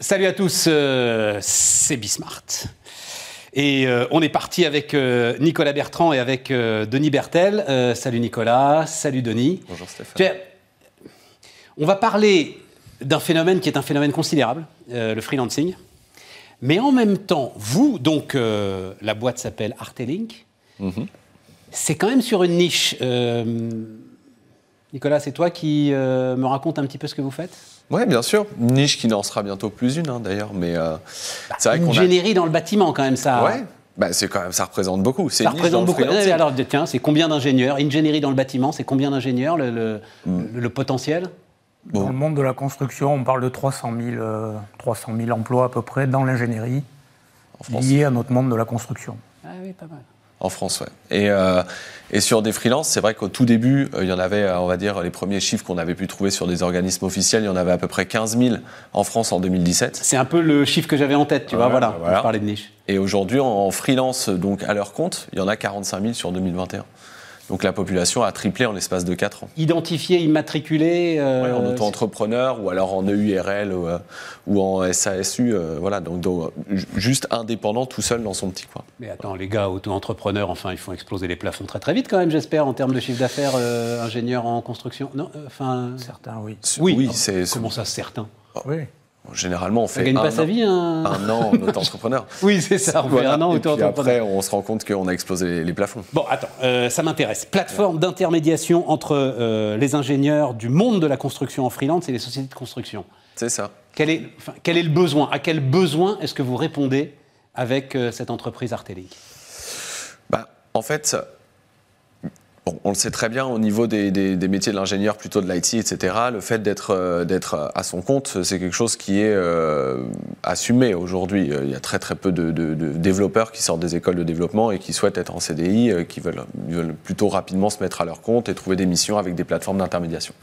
salut à tous, euh, c'est Bismart. Et euh, on est parti avec euh, Nicolas Bertrand et avec Denis Bertel. salut Nicolas, salut Denis. Bonjour Stéphane. on va parler d'un phénomène qui est un phénomène considérable, le freelancing. Mais en même temps, vous, donc la boîte s'appelle Artelink, mhm. c'est quand même sur une niche. Nicolas, c'est toi qui me raconte un petit peu ce que vous faites? Oui, bien sûr. Une niche qui n'en sera bientôt plus une, hein, d'ailleurs. Mais euh, c'est vrai qu'on Ingénierie dans le bâtiment, quand même, ça. Ouais. Bah, c'est quand même, ça représente beaucoup. Ça représente beaucoup. alors, tiens, c'est combien d'ingénieurs? Ingénierie dans le bâtiment, c'est combien d'ingénieurs le, le, potentiel? Dans le monde de la construction, on parle de 300 000, 300 000 emplois à peu près dans l'ingénierie liés à notre monde de la construction. Ah oui, pas mal. En France. Et, euh, et, sur des freelances, c'est vrai qu'au tout début, euh, il y en avait, euh, on va dire, les premiers chiffres qu'on avait pu trouver sur des organismes officiels, il y en avait à peu près 15 000 en France en 2017. C'est un peu le chiffre que j'avais en tête, tu vois, voilà, voilà. parler de niche. Et aujourd'hui, en freelance, donc à leur compte, il y en a 45 000 sur 2021. Donc la population a triplé en l'espace de 4 ans. Identifié, immatriculé euh, En auto-entrepreneur ou alors en EURL ou, euh, ou en SASU. Euh, voilà, donc, juste indépendant tout seul dans son petit coin. Mais attends, les gars, auto-entrepreneurs, enfin, ils font exploser les plafonds très très vite quand même, j'espère, en termes de chiffre d'affaires, ingénieur en construction. Non, enfin. Certains, oui. Oui, oui c'est. Comment ça, certains? Oui. Généralement, on fait gagne un, pas sa vie, un an en auto-entrepreneur. oui, c'est ça, on fait un an auto-entrepreneur. Après, on se rend compte qu'on a explosé les, plafonds. Bon, attends, euh, ça m'intéresse. Plateforme d'intermédiation entre euh, les ingénieurs du monde de la construction en freelance et les sociétés de construction. C'est ça. Quel est, quel est le besoin? À quel besoin est-ce que vous répondez avec euh, cette entreprise Artelic? Bah, En fait, on le sait très bien au niveau des, métiers de l'ingénieur, plutôt de l'IT, etc. Le fait d'être euh, d'être à son compte, c'est quelque chose qui est euh, assumé aujourd'hui. Il y a très très peu de, développeurs qui sortent des écoles de développement et qui souhaitent être en CDI, euh, qui veulent, plutôt rapidement se mettre à leur compte et trouver des missions avec des plateformes d'intermédiation.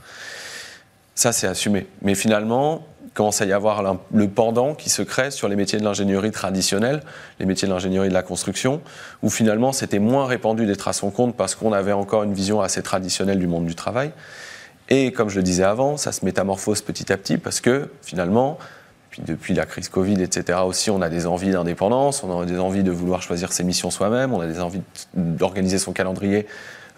Ça, c'est assumé. Mais finalement, commence à y avoir le pendant qui se crée sur les métiers de l'ingénierie traditionnelle, les métiers de l'ingénierie de la construction, où finalement c'était moins répandu d'être à son compte parce qu'on avait encore une vision assez traditionnelle du monde du travail. Et comme je le disais avant, ça se métamorphose petit à petit parce que finalement, puis depuis la crise Covid, etc. aussi, on a des envies d'indépendance, on a des envies de vouloir choisir ses missions soi-même, on a des envies d'organiser son calendrier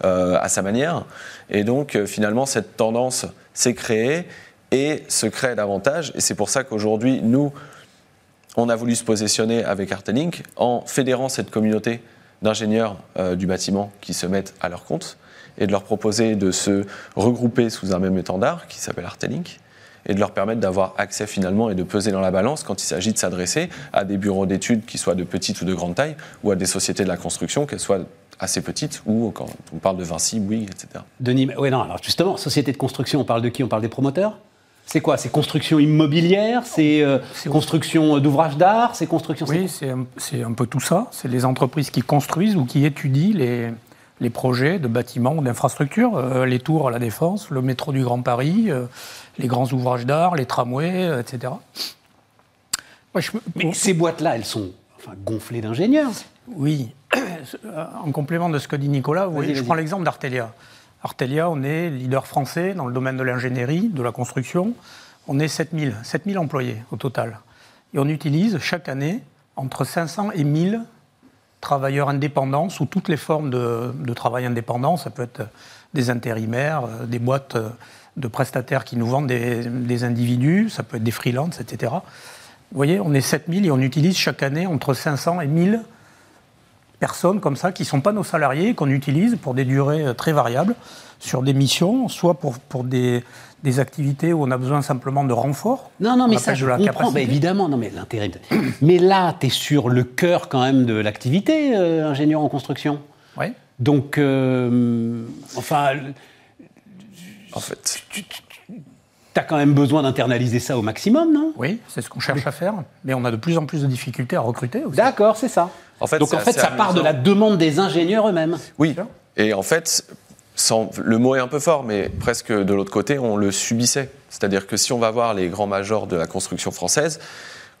euh, à sa manière. Et donc euh, finalement, cette tendance s'est créée et se crée davantage. Et c'est pour ça qu'aujourd'hui, nous, on a voulu se positionner avec Artelink en fédérant cette communauté d'ingénieurs euh, du bâtiment qui se mettent à leur compte et de leur proposer de se regrouper sous un même étendard qui s'appelle Artelink et de leur permettre d'avoir accès finalement et de peser dans la balance quand il s'agit de s'adresser à des bureaux d'études qui soient de petite ou de grande taille ou à des sociétés de la construction, qu'elles soient assez petites ou quand on parle de Vinci, Bouygues, etc. Denis, oui, non, alors justement, société de construction, on parle de qui? On parle des promoteurs? C'est quoi? C'est construction immobilière? C'est euh, construction d'ouvrages d'art? C'est construction. Oui, c'est un, peu tout ça. C'est les entreprises qui construisent ou qui étudient les, les projets de bâtiments ou d'infrastructures, euh, les tours à la Défense, le métro du Grand Paris, euh, les grands ouvrages d'art, les tramways, etc. Mais ces boîtes-là, elles sont enfin, gonflées d'ingénieurs. Oui. En complément de ce que dit Nicolas, je prends l'exemple d'Artelia. Artelia, on est leader français dans le domaine de l'ingénierie, de la construction. On est 7000, 7000 employés au total. Et on utilise chaque année entre 500 et 1000 travailleurs indépendants sous toutes les formes de, travail indépendant. Ça peut être des intérimaires, euh, des boîtes euh, de prestataires qui nous vendent des, des individus, ça peut être des freelances, etc. Vous voyez, on est 7000 et on utilise chaque année entre 500 et 1000 personnes comme ça qui ne sont pas nos salariés, qu'on utilise pour des durées euh, très variables sur des missions, soit pour, pour des, des activités où on a besoin simplement de renfort. Non, non, mais ça, je comprends, bah, évidemment, non, mais l'intérêt. mais là, tu es sur le cœur quand même de l'activité, euh, ingénieur en construction. Oui. Donc, euh, enfin. En fait. Tu, tu as quand même besoin d'internaliser ça au maximum, non? Oui, c'est ce qu'on cherche à faire, mais on a de plus en plus de difficultés à recruter aussi. D'accord, c'est ça. En fait, Donc en fait, ça part de la demande des ingénieurs eux-mêmes. Oui. Et en fait, sans, le mot est un peu fort, mais presque de l'autre côté, on le subissait. C'est-à-dire que si on va voir les grands majors de la construction française,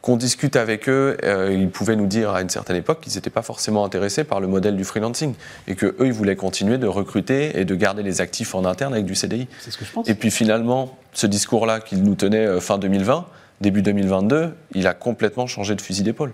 qu'on discute avec eux, euh, ils pouvaient nous dire à une certaine époque qu'ils n'étaient pas forcément intéressés par le modèle du freelancing et que eux ils voulaient continuer de recruter et de garder les actifs en interne avec du CDI. C'est ce que je pense. Et puis finalement, ce discours-là qu'ils nous tenaient euh, fin 2020, début 2022, il a complètement changé de fusil d'épaule.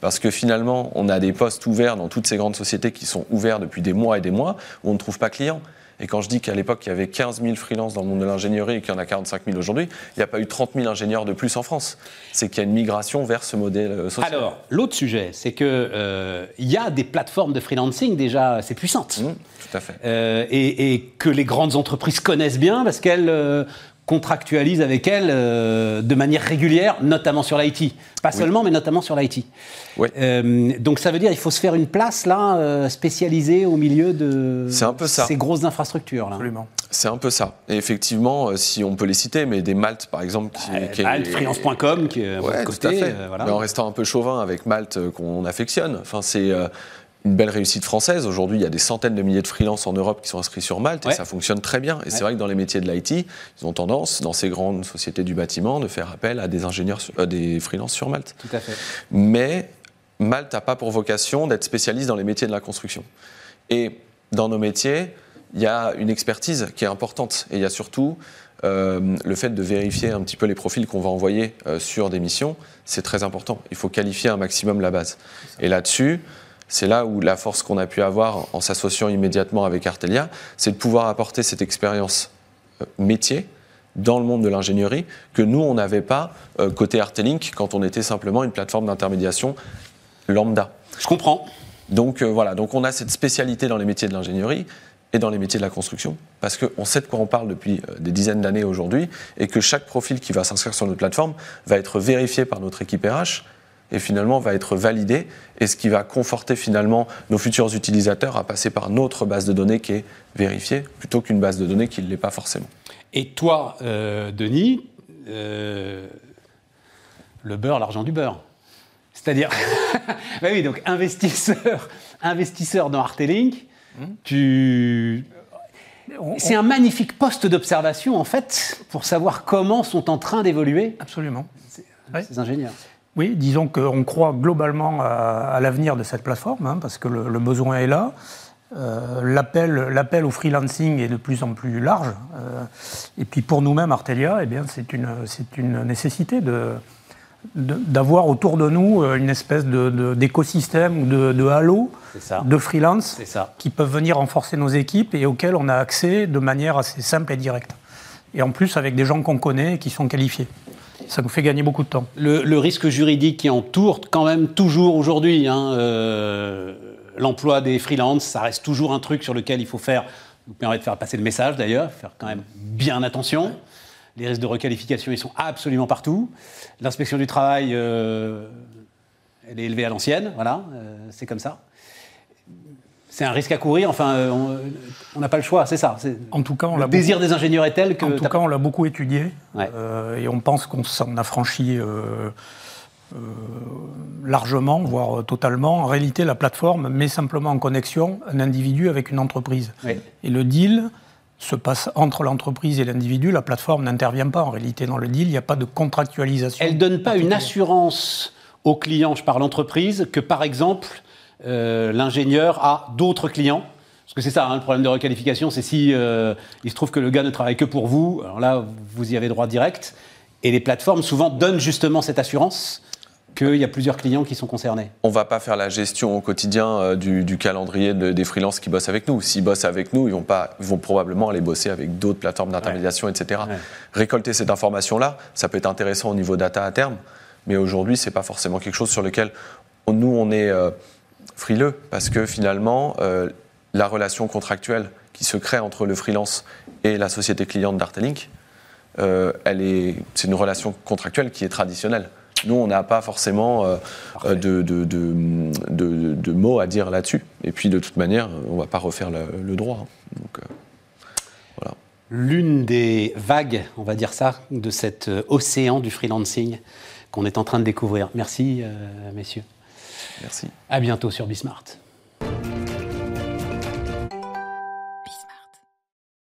Parce que finalement, on a des postes ouverts dans toutes ces grandes sociétés qui sont ouverts depuis des mois et des mois, où on ne trouve pas client. Et quand je dis qu'à l'époque, il y avait 15 000 freelances dans le monde de l'ingénierie et qu'il y en a 45 000 aujourd'hui, il n'y a pas eu 30 000 ingénieurs de plus en France. C'est qu'il y a une migration vers ce modèle euh, social. Alors, l'autre sujet, c'est qu'il euh, y a des plateformes de freelancing déjà assez puissantes. Mmh, tout à fait. Euh, et, et, que les grandes entreprises connaissent bien parce qu'elles euh, contractualise avec elle euh, de manière régulière, notamment sur l'IT. Pas oui. seulement, mais notamment sur l'IT. Oui. Euh, donc ça veut dire qu'il faut se faire une place là, euh, spécialisée au milieu de un peu ça. ces grosses infrastructures. Là. Absolument. C'est un peu ça. Et effectivement, si on peut les citer, mais des Malte par exemple. Qui, euh, qui Malte, freelance.com, qui est à ouais, côté. Tout à fait. voilà. Mais en restant un peu chauvin avec Malte qu'on affectionne. Enfin, c'est une belle réussite française. Aujourd'hui, il y a des centaines de milliers de freelances en Europe qui sont inscrits sur Malte ouais. et ça fonctionne très bien. Et ouais. c'est vrai que dans les métiers de l'IT, ils ont tendance, dans ces grandes sociétés du bâtiment, de faire appel à des ingénieurs, euh, des freelances sur Malte. Tout à fait. Mais Malte n'a pas pour vocation d'être spécialiste dans les métiers de la construction. Et dans nos métiers, il y a une expertise qui est importante. Et il y a surtout euh, le fait de vérifier un petit peu les profils qu'on va envoyer euh, sur des missions. C'est très important. Il faut qualifier un maximum la base. Et là-dessus, c'est là où la force qu'on a pu avoir en s'associant immédiatement avec Artelia, c'est de pouvoir apporter cette expérience euh, métier dans le monde de l'ingénierie que nous, on n'avait pas euh, côté Artelink quand on était simplement une plateforme d'intermédiation lambda. Je comprends. Donc euh, voilà, donc on a cette spécialité dans les métiers de l'ingénierie et dans les métiers de la construction, parce qu'on sait de quoi on parle depuis des dizaines d'années aujourd'hui, et que chaque profil qui va s'inscrire sur notre plateforme va être vérifié par notre équipe RH, et finalement va être validé, et ce qui va conforter finalement nos futurs utilisateurs à passer par notre base de données qui est vérifiée, plutôt qu'une base de données qui ne l'est pas forcément. Et toi, euh, Denis, euh, le beurre, l'argent du beurre. C'est-à-dire, bah oui, donc investisseur, investisseur dans Artelink, mmh. tu... C'est un magnifique poste d'observation, en fait, pour savoir comment sont en train d'évoluer Absolument. ces, oui. ces ingénieurs. Oui, disons qu'on croit globalement à, à l'avenir de cette plateforme, hein, parce que le, le, besoin est là. Euh, L'appel au freelancing est de plus en plus large. Euh, et puis pour nous-mêmes, Artelia, eh c'est une, une nécessité de, d'avoir autour de nous une espèce d'écosystème ou de, de, halo de freelance qui peuvent venir renforcer nos équipes et auxquels on a accès de manière assez simple et directe. Et en plus avec des gens qu'on connaît et qui sont qualifiés ça nous fait gagner beaucoup de temps. Le, risque juridique qui entoure quand même toujours aujourd'hui hein, euh, l'emploi des freelances, ça reste toujours un truc sur lequel il faut faire, nous permet de faire passer le message d'ailleurs, faire quand même bien attention. Les risques de requalification, ils sont absolument partout. L'inspection du travail, euh, elle est élevée à l'ancienne, voilà, euh, c'est comme ça. C'est un risque à courir. Enfin, euh, on n'a pas le choix, c'est ça. En tout cas, on le désir des ingénieurs est tel que. En tout cas, on l'a beaucoup étudié ouais. euh, et on pense qu'on s'en a franchi euh, largement, voire totalement. En réalité, la plateforme met simplement en connexion un individu avec une entreprise. Ouais. Et le deal se passe entre l'entreprise et l'individu. La plateforme n'intervient pas en réalité dans le deal. Il n'y a pas de contractualisation. Elle ne donne pas une assurance au client, je parle entreprise, que par exemple euh, l'ingénieur a d'autres clients. Parce que c'est ça, hein, le problème de requalification, c'est si euh, il se trouve que le gars ne travaille que pour vous, alors là, vous y avez droit direct. Et les plateformes, souvent, donnent justement cette assurance qu'il y a plusieurs clients qui sont concernés. On ne va pas faire la gestion au quotidien euh, du, du, calendrier de, des freelances qui bossent avec nous. S'ils bossent avec nous, ils vont, pas, ils vont probablement aller bosser avec d'autres plateformes d'intermédiation, ouais. etc. Ouais. Récolter cette information-là, ça peut être intéressant au niveau data à terme, mais aujourd'hui, ce n'est pas forcément quelque chose sur lequel on, nous, on est... Euh, frileux parce que finalement, euh, la relation contractuelle qui se crée entre le freelance et la société cliente d'Artelink, euh, c'est une relation contractuelle qui est traditionnelle. Nous, on n'a pas forcément euh, de, de, de, de, mots à dire là-dessus. Et puis, de toute manière, on ne va pas refaire le, le droit. Donc, euh, voilà. L'une des vagues, on va dire ça, de cet océan du freelancing qu'on est en train de découvrir. Merci, messieurs. Merci. À bientôt sur Bismart.